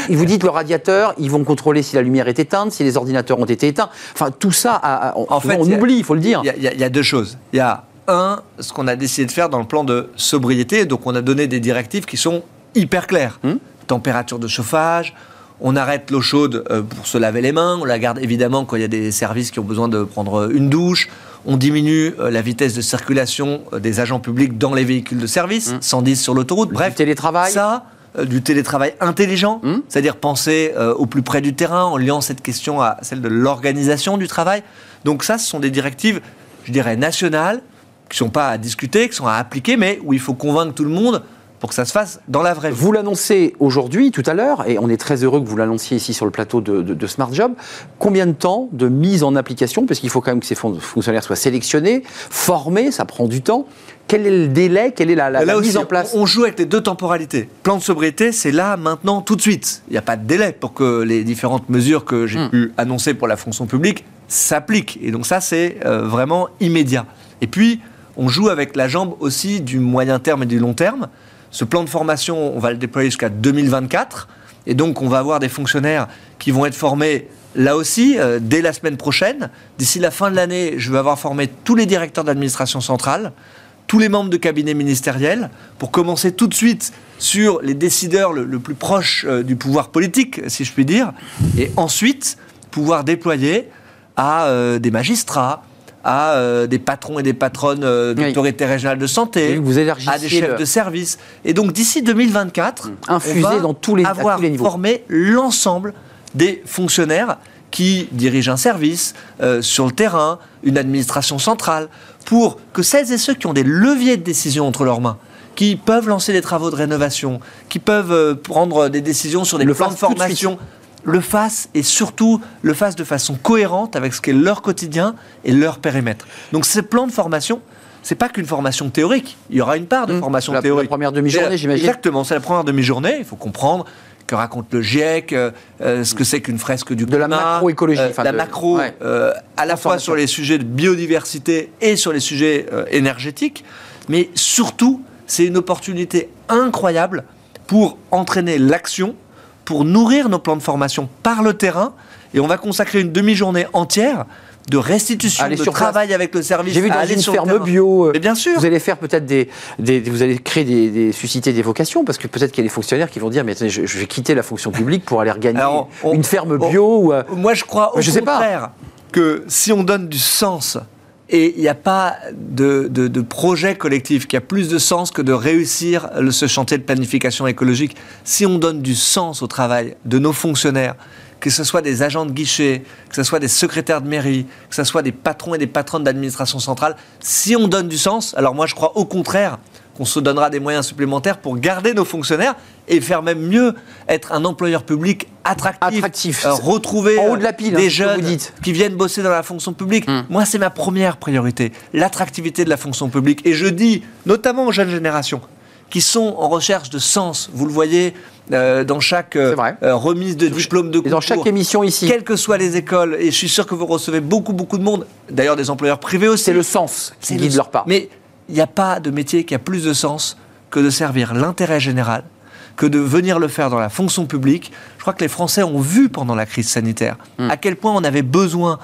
Ils vous dites le radiateur, ils vont contrôler si la lumière est éteinte, si les ordinateurs ont été éteints. Enfin, tout ça, on, en fait, on oublie, il faut le dire. Il y, a deux choses. Il y a un, ce qu'on a décidé de faire dans le plan de sobriété. Donc, on a donné des directives qui sont hyper claires. Hmm température de chauffage, on arrête l'eau chaude euh, pour se laver les mains, on la garde évidemment quand il y a des services qui ont besoin de prendre une douche, on diminue euh, la vitesse de circulation euh, des agents publics dans les véhicules de service, 110 mmh. sur l'autoroute, bref. Du télétravail Ça, du télétravail intelligent, mmh. c'est-à-dire penser au plus près du terrain en liant cette question à celle de l'organisation du travail. Donc ça, ce sont des directives, je dirais, nationales, qui ne sont pas à discuter, qui sont à appliquer, mais où il faut convaincre tout le monde pour que ça se fasse dans la vraie vie. Vous l'annoncez aujourd'hui, tout à l'heure, et on est très heureux que vous l'annonciez ici sur le plateau de, Smart Job. Combien de temps de mise en application Parce qu'il faut quand même que ces fonctionnaires soient sélectionnés, formés, ça prend du temps. Quel est le délai Quelle est la, mise en place? On joue avec les deux temporalités. Plan de sobriété, c'est là, maintenant, tout de suite. Il n'y a pas de délai pour que les différentes mesures que j'ai hmm. pu annoncer pour la fonction publique s'appliquent. Et donc ça, c'est euh, vraiment immédiat. Et puis, on joue avec la jambe aussi du moyen terme et du long terme. Ce plan de formation, on va le déployer jusqu'à 2024. Et donc, on va avoir des fonctionnaires qui vont être formés là aussi euh, dès la semaine prochaine. D'ici la fin de l'année, je vais avoir formé tous les directeurs d'administration centrale, tous les membres de cabinet ministériel, pour commencer tout de suite sur les décideurs le, plus proche euh, du pouvoir politique, si je puis dire, et ensuite pouvoir déployer à euh, des magistrats, à euh, des patrons et des patronnes euh, d'autorités régionales de santé, vous à des chefs de service. Et donc d'ici 2024, Infuser on va dans tous les, avoir formé l'ensemble des fonctionnaires qui dirigent un service euh, sur le terrain, une administration centrale, pour que celles et ceux qui ont des leviers de décision entre leurs mains, qui peuvent lancer des travaux de rénovation, qui peuvent prendre des décisions sur des plans de formation, le fassent et surtout le fassent de façon cohérente avec ce qu'est leur quotidien et leur périmètre. Donc ces plans de formation, c'est pas qu'une formation théorique. Il y aura une part de mmh. formation théorique. La première demi-journée, j'imagine. Exactement, c'est la première demi-journée. Il faut comprendre que raconte le GIEC, euh, euh, ce que c'est qu'une fresque du climat. De la macroécologie. Euh, la macro, à la fois sur les sujets de biodiversité et sur les sujets énergétiques. Mais surtout, c'est une opportunité incroyable pour entraîner l'action, pour nourrir nos plans de formation par le terrain. Et on va consacrer une demi-journée entière de restitution, de travail avec le service. J'ai vu dans une ferme bio. Euh, Mais bien sûr. Vous allez faire peut-être des, vous allez créer des, susciter des vocations parce que peut-être qu'il y a des fonctionnaires qui vont dire mais je, vais quitter la fonction publique pour aller regagner une ferme bio. ou, euh, moi, je crois au je contraire que si on donne du sens et il n'y a pas de, projet collectif qui a plus de sens que de réussir ce chantier de planification écologique. Si on donne du sens au travail de nos fonctionnaires, que ce soit des agents de guichet, que ce soit des secrétaires de mairie, que ce soit des patrons et des patronnes d'administration centrale, si on donne du sens, alors moi je crois au contraire qu'on se donnera des moyens supplémentaires pour garder nos fonctionnaires et faire même mieux être un employeur public attractif, euh, retrouver en haut de la pile, des hein, jeunes qui viennent bosser dans la fonction publique. Hmm. Moi, c'est ma première priorité, l'attractivité de la fonction publique. Et je dis, notamment aux jeunes générations, qui sont en recherche de sens. Vous le voyez euh, dans chaque euh, euh, remise de diplôme de concours. dans chaque émission ici. Quelles que soient les écoles, et je suis sûr que vous recevez beaucoup, beaucoup de monde, d'ailleurs des employeurs privés aussi. C'est le sens qui guide leur part. Mais il n'y a pas de métier qui a plus de sens que de servir l'intérêt général, que de venir le faire dans la fonction publique. Je crois que les Français ont vu pendant la crise sanitaire hmm. à quel point on avait besoin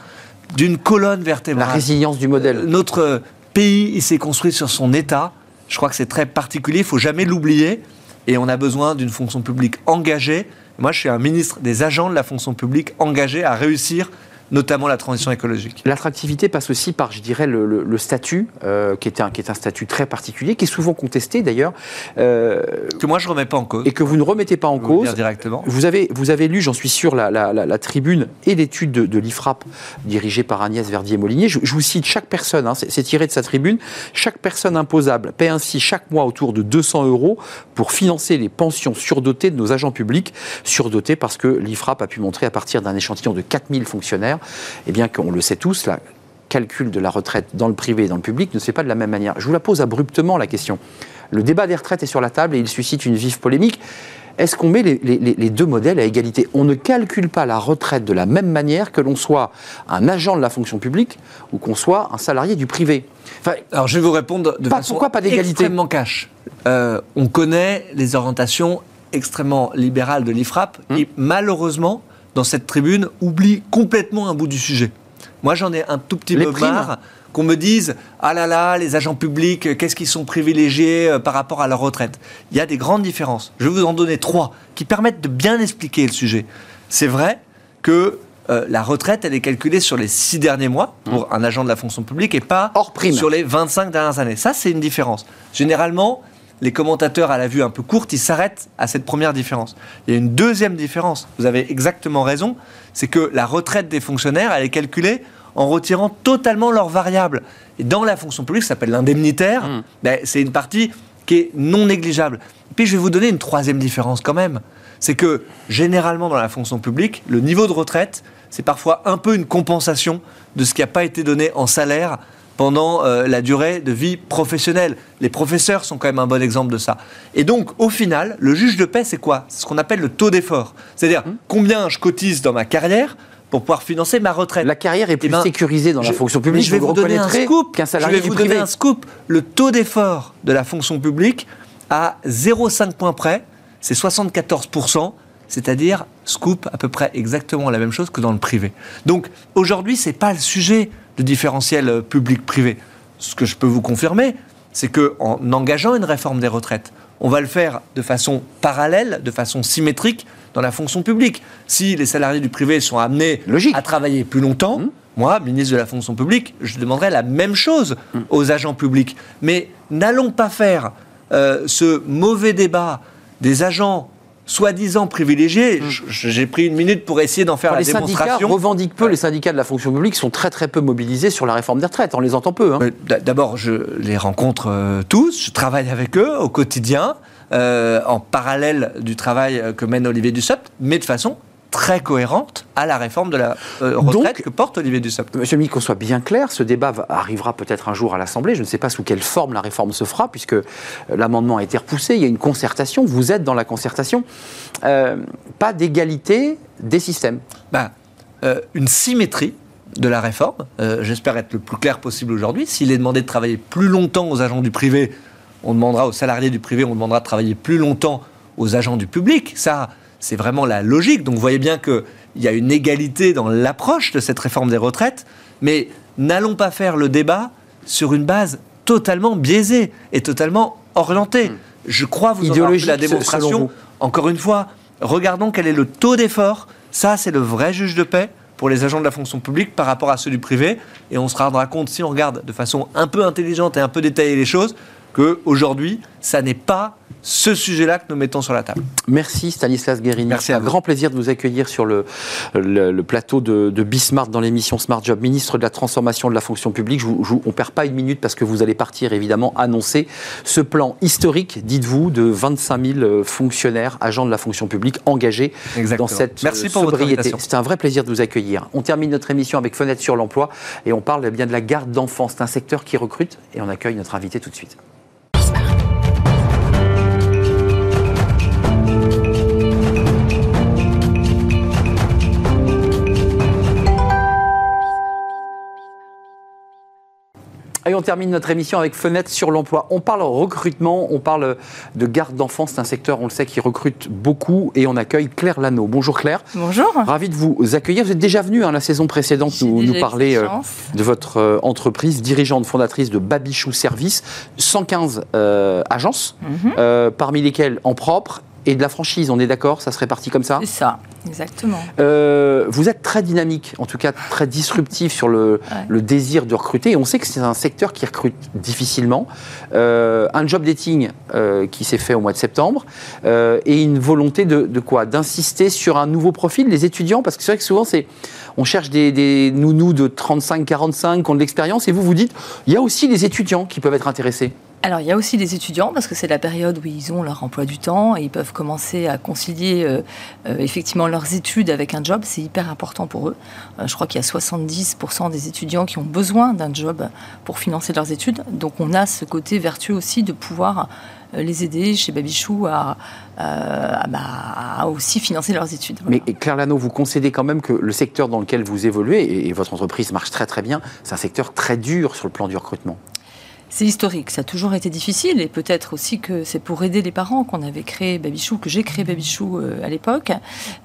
d'une colonne vertébrale. La résilience du modèle. Notre pays, il s'est construit sur son État je crois que c'est très particulier, il faut jamais l'oublier. Et on a besoin d'une fonction publique engagée. Moi, je suis un ministre des agents de la fonction publique engagé à réussir notamment la transition écologique. L'attractivité passe aussi par, je dirais, le, statut, euh, qui, est un, qui est un statut très particulier, qui est souvent contesté d'ailleurs. Euh, que moi je ne remets pas en cause. Et que vous ne remettez pas en cause. directement. Vous avez, vous avez lu, j'en suis sûr, la, la, tribune et l'étude de, l'IFRAP dirigée par Agnès Verdier-Molinier. Je, vous cite chaque personne, hein, c'est tiré de sa tribune, chaque personne imposable paie ainsi chaque mois autour de 200 euros pour financer les pensions surdotées de nos agents publics, surdotées parce que l'IFRAP a pu montrer à partir d'un échantillon de 4000 fonctionnaires eh bien qu'on le sait tous, le calcul de la retraite dans le privé et dans le public ne se fait pas de la même manière. Je vous la pose abruptement, la question. Le débat des retraites est sur la table et il suscite une vive polémique. Est-ce qu'on met les, deux modèles à égalité? On ne calcule pas la retraite de la même manière que l'on soit un agent de la fonction publique ou qu'on soit un salarié du privé. Alors je vais vous répondre de façon pourquoi pas extrêmement cash. Euh, on connaît les orientations extrêmement libérales de l'IFRAP hum. et malheureusement, dans cette tribune, oublie complètement un bout du sujet. Moi, j'en ai un tout petit peu marre qu'on me dise ah là là, les agents publics, qu'est-ce qu'ils sont privilégiés euh, par rapport à leur retraite. Il y a des grandes différences. Je vais vous en donner trois qui permettent de bien expliquer le sujet. C'est vrai que euh, la retraite, elle est calculée sur les six derniers mois pour mmh. un agent de la fonction publique et pas Hors prime. sur les 25 dernières années. Ça, c'est une différence. Généralement, les commentateurs à la vue un peu courte, ils s'arrêtent à cette première différence. Il y a une deuxième différence, vous avez exactement raison, c'est que la retraite des fonctionnaires, elle est calculée en retirant totalement leurs variables. Et dans la fonction publique, ça s'appelle l'indemnitaire, mmh. ben, c'est une partie qui est non négligeable. Puis je vais vous donner une troisième différence quand même. C'est que généralement dans la fonction publique, le niveau de retraite, c'est parfois un peu une compensation de ce qui n'a pas été donné en salaire pendant euh, la durée de vie professionnelle. Les professeurs sont quand même un bon exemple de ça. Et donc, au final, le juge de paix, c'est quoi? C'est ce qu'on appelle le taux d'effort. C'est-à-dire hum. combien je cotise dans ma carrière pour pouvoir financer ma retraite? La carrière est plus eh ben, sécurisée dans la fonction publique. Je vais vous, donner un scoop. Qu'un salarié je vais vous donner un scoop. Le taux d'effort de la fonction publique à 0,5 points près, c'est 74 c'est-à-dire scoop à peu près exactement la même chose que dans le privé. Donc aujourd'hui, c'est pas le sujet de différentiel euh, public-privé. Ce que je peux vous confirmer, c'est qu'en engageant une réforme des retraites, on va le faire de façon parallèle, de façon symétrique dans la fonction publique. Si les salariés du privé sont amenés à travailler plus longtemps, mmh. moi, ministre de la fonction publique, je demanderai la même chose mmh. aux agents publics. Mais n'allons pas faire euh, ce mauvais débat des agents soi-disant privilégiés. Mm. J'ai pris une minute pour essayer d'en faire la démonstration. Les syndicats revendiquent peu, les syndicats de la fonction publique sont très très peu mobilisés sur la réforme des retraites, on les entend peu. Hein. D'abord, je les rencontre euh, tous, je travaille avec eux au quotidien, euh, en parallèle du travail que mène Olivier Dussopt, mais de façon très cohérente à la réforme de la euh, retraite que porte Olivier Dussopt. Monsieur le qu'on soit bien clair, ce débat arrivera peut-être un jour à l'Assemblée. Je ne sais pas sous quelle forme la réforme se fera, puisque euh, l'amendement a été repoussé. Il y a une concertation. Vous êtes dans la concertation. Euh, pas d'égalité des systèmes. Ben, une symétrie de la réforme. J'espère être le plus clair possible aujourd'hui. S'il est demandé de travailler plus longtemps aux agents du privé, on demandera aux salariés du privé, on demandera de travailler plus longtemps aux agents du public. Ça, c'est vraiment la logique. Donc vous voyez bien qu'il y a une égalité dans l'approche de cette réforme des retraites, mais n'allons pas faire le débat sur une base totalement biaisée et totalement orientée. Hmm. Je crois vous avoir la démonstration. Encore une fois, regardons quel est le taux d'effort. Ça, c'est le vrai juge de paix pour les agents de la fonction publique par rapport à ceux du privé. Et on se rendra compte, si on regarde de façon un peu intelligente et un peu détaillée les choses, qu'aujourd'hui, ça n'est pas ce sujet-là que nous mettons sur la table. Merci Stanislas Guérini. Merci à un grand plaisir de vous accueillir sur le, le, plateau de, de Bismart dans l'émission Smart Job, ministre de la Transformation de la fonction publique. Je on ne perd pas une minute parce que vous allez partir évidemment annoncer ce plan historique, dites-vous, de 25 000 euh, fonctionnaires, agents de la fonction publique engagés dans cette Merci euh, pour sobriété. C'est un vrai plaisir de vous accueillir. On termine notre émission avec Fenêtre sur l'emploi et on parle bien de la garde d'enfants. C'est un secteur qui recrute et on accueille notre invité tout de suite. Et on termine notre émission avec Fenêtre sur l'emploi. On parle recrutement, on parle de garde d'enfants. C'est un secteur, on le sait, qui recrute beaucoup. Et on accueille Claire Lano. Bonjour Claire. Bonjour. Ravi de vous accueillir. Vous êtes déjà venue hein, la saison précédente nous, nous parler euh, de votre euh, entreprise, dirigeante fondatrice de Babichou Service. 115 euh, agences, mhm. parmi lesquelles en propre et de la franchise, on est d'accord Ça serait parti comme ça C'est ça, exactement. Euh, vous êtes très dynamique, en tout cas très disruptif sur le, le, désir de recruter. Et on sait que c'est un secteur qui recrute difficilement. Euh, un job dating euh, qui s'est fait au mois de septembre et une volonté de, de quoi? D'insister sur un nouveau profil, les étudiants, parce que c'est vrai que souvent c'est on cherche des, des nounous de 35-45 qui ont de l'expérience, et vous vous dites, il y a aussi des étudiants qui peuvent être intéressés alors, il y a aussi les étudiants, parce que c'est la période où ils ont leur emploi du temps et ils peuvent commencer à concilier euh, euh, effectivement leurs études avec un job. C'est hyper important pour eux. Euh, je crois qu'il y a 70% des étudiants qui ont besoin d'un job pour financer leurs études. Donc, on a ce côté vertueux aussi de pouvoir les aider chez Babichou à, bah, aussi financer leurs études. Mais Claire Lano, vous concédez quand même que le secteur dans lequel vous évoluez, et, et votre entreprise marche très très bien, c'est un secteur très dur sur le plan du recrutement. C'est historique, ça a toujours été difficile et peut-être aussi que c'est pour aider les parents qu'on avait créé Babichou, que j'ai créé Babichou euh, à l'époque.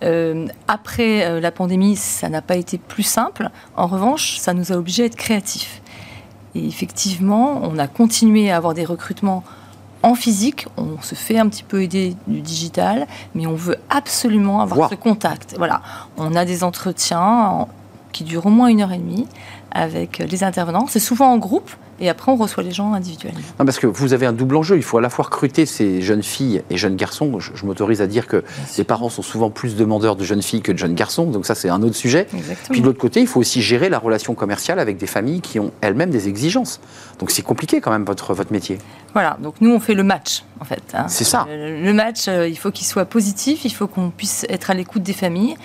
Euh, après euh, la pandémie, ça n'a pas été plus simple. En revanche, ça nous a obligés à être créatifs. Et effectivement, on a continué à avoir des recrutements en physique, on se fait un petit peu aider du digital, mais on veut absolument avoir ce contact. Voilà, on a des entretiens qui durent au moins une heure et demie avec les intervenants. C'est souvent en groupe, et après, on reçoit les gens individuellement. parce que vous avez un double enjeu. Il faut à la fois recruter ces jeunes filles et jeunes garçons. Je, m'autorise à dire que les parents sont souvent plus demandeurs de jeunes filles que de jeunes garçons. Donc ça, c'est un autre sujet. Puis de l'autre côté, il faut aussi gérer la relation commerciale avec des familles qui ont elles-mêmes des exigences. Donc c'est compliqué quand même votre, votre métier. Voilà, donc nous on fait le match en fait. Hein. C'est ça. Le, match, euh, il faut qu'il soit positif, il faut qu'on puisse être à l'écoute des familles.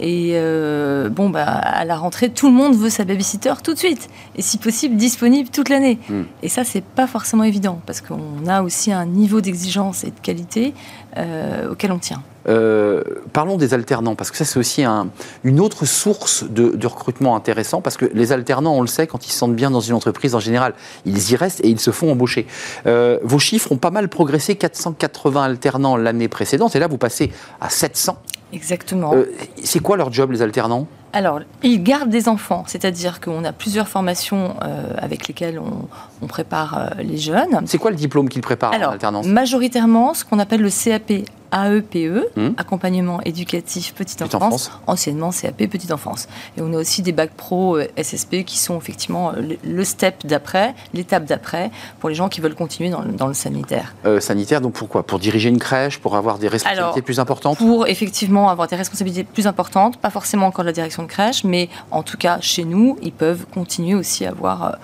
Et euh, bon, bah, à la rentrée, tout le monde veut sa babysitter tout de suite. Et si possible, disponible toute l'année. Hmm. Et ça, c'est pas forcément évident parce qu'on a aussi un niveau d'exigence et de qualité euh, auquel on tient. Euh, parlons des alternants, parce que ça c'est aussi une autre source de, recrutement intéressant, parce que les alternants, on le sait, quand ils se sentent bien dans une entreprise, en général, ils y restent et ils se font embaucher. Euh, vos chiffres ont pas mal progressé, 480 alternants l'année précédente, et là vous passez à 700. Exactement. c'est quoi leur job, les alternants? Alors, ils gardent des enfants, c'est-à-dire qu'on a plusieurs formations avec lesquelles on, prépare les jeunes. C'est quoi le diplôme qu'ils préparent en alternance? Majoritairement, ce qu'on appelle le CAP AEPE, e, hmm. accompagnement éducatif petite, enfance, anciennement CAP petite enfance. Et on a aussi des bacs pro euh, SSP qui sont effectivement euh, le, step d'après, l'étape d'après, pour les gens qui veulent continuer dans le, sanitaire. Euh, sanitaire, donc pourquoi? Pour diriger une crèche, pour avoir des responsabilités plus importantes? Pour effectivement avoir des responsabilités plus importantes, pas forcément encore de la direction de crèche, mais en tout cas chez nous, ils peuvent continuer aussi à avoir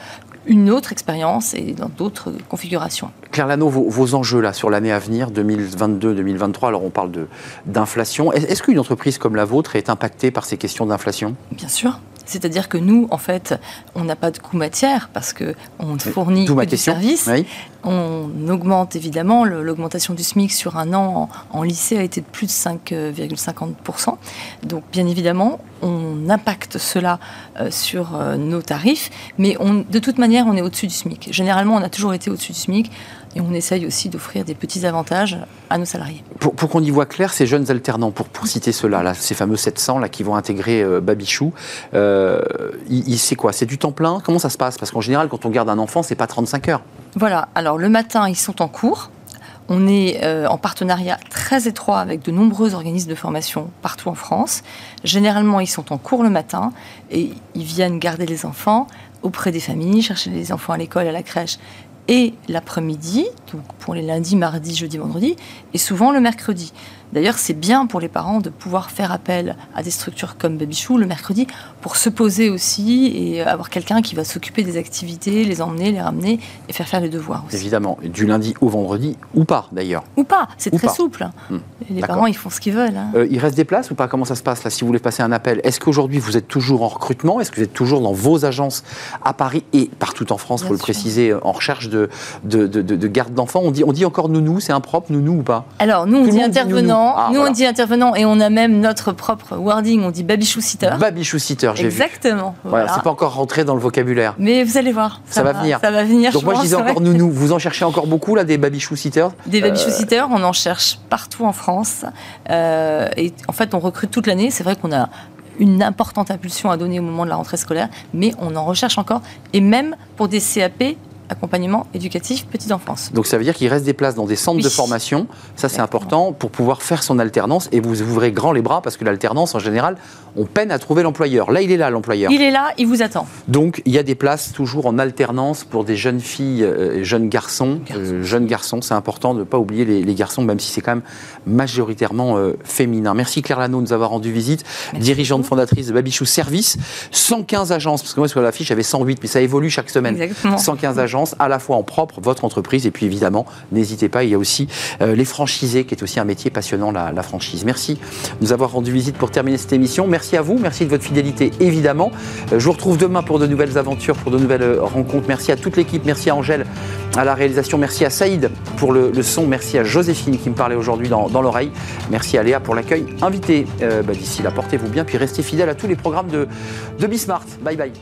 une autre expérience et dans d'autres configurations. Claire Lano, vos, enjeux là sur l'année à venir, 2022-2023, alors on parle d'inflation. Est-ce qu'une entreprise comme la vôtre est impactée par ces questions d'inflation? Bien sûr. C'est-à-dire que nous, en fait, on n'a pas de coût matière parce qu'on fournit Tout du service. On augmente évidemment l'augmentation du SMIC sur un an en, lycée a été de plus de 5,50%. Donc bien évidemment, on impacte cela euh, sur euh, nos tarifs, mais on, de toute manière, on est au-dessus du SMIC. Généralement, on a toujours été au-dessus du SMIC. Et on essaye aussi d'offrir des petits avantages à nos salariés. Pour, qu'on y voit clair, ces jeunes alternants, pour, pour citer ceux-là, là, ces fameux 700 là, qui vont intégrer euh, Babichou, euh, c'est quoi? C'est du temps plein? Comment ça se passe? Parce qu'en général, quand on garde un enfant, c'est pas 35 heures. Voilà, alors le matin, ils sont en cours. On est euh, en partenariat très étroit avec de nombreux organismes de formation partout en France. Généralement, ils sont en cours le matin et ils viennent garder les enfants auprès des familles, chercher les enfants à l'école, à la crèche et l'après-midi, donc pour les lundis, mardis, jeudi, vendredi, et souvent le mercredi. D'ailleurs, c'est bien pour les parents de pouvoir faire appel à des structures comme Babychou le mercredi pour se poser aussi et avoir quelqu'un qui va s'occuper des activités, les emmener, les ramener et faire faire les devoirs aussi. Évidemment, du lundi au vendredi ou pas d'ailleurs. Ou pas, c'est très souple. Hmm. Les parents, ils font ce qu'ils veulent. Hein. Euh, il reste des places ou pas? Comment ça se passe là Si vous voulez passer un appel, est-ce qu'aujourd'hui vous êtes toujours en recrutement? Est-ce que vous êtes toujours dans vos agences à Paris et partout en France, il faut le préciser, en recherche de, de, de, garde d'enfants? On dit, on dit encore nounou, c'est impropre nounou ou pas? Alors nous on dit intervenant. Ah, nous, on dit intervenant et on a même notre propre wording, on dit babichou sitter. Babichou sitter, j'ai vu. Exactement. Voilà, c'est pas encore rentré dans le vocabulaire. Mais vous allez voir. Ça, va, venir. Ça va venir. Donc moi, je disais encore nounou. Vous en cherchez encore beaucoup, là, des babichou sitters Des babichou euh, sitters, on en cherche partout en France. Euh, et en fait, on recrute toute l'année. C'est vrai qu'on a une importante impulsion à donner au moment de la rentrée scolaire, mais on en recherche encore, et même pour des CAP accompagnement éducatif petite enfance. Donc ça veut dire qu'il reste des places dans des centres de formation, ça c'est important pour pouvoir faire son alternance. Et vous ouvrez grand les bras parce que l'alternance en général, on peine à trouver l'employeur. Là il est là l'employeur. Il est là, il vous attend. Donc il y a des places toujours en alternance pour des jeunes filles et jeunes garçons. Euh, jeunes garçons, c'est important de ne pas oublier les, garçons même si c'est quand même majoritairement euh, féminin. Merci Claire Lano de nous avoir rendu visite, dirigeante fondatrice de Babichou Service, 115 agences, parce que moi sur la fiche j'avais 108 mais ça évolue chaque semaine. Exactement. 115 agences à la fois en propre, votre entreprise, et puis évidemment, n'hésitez pas, il y a aussi euh, les franchisés, qui est aussi un métier passionnant, la, franchise. Merci de nous avoir rendu visite pour terminer cette émission. Merci à vous, merci de votre fidélité, évidemment. Euh, je vous retrouve demain pour de nouvelles aventures, pour de nouvelles euh, rencontres. Merci à toute l'équipe, merci à Angèle à la réalisation, merci à Saïd pour le, son, merci à Joséphine qui me parlait aujourd'hui dans, l'oreille, merci à Léa pour l'accueil invité. Bah, d'ici là, portez-vous bien, puis restez fidèles à tous les programmes de, de Bismart. Bye bye.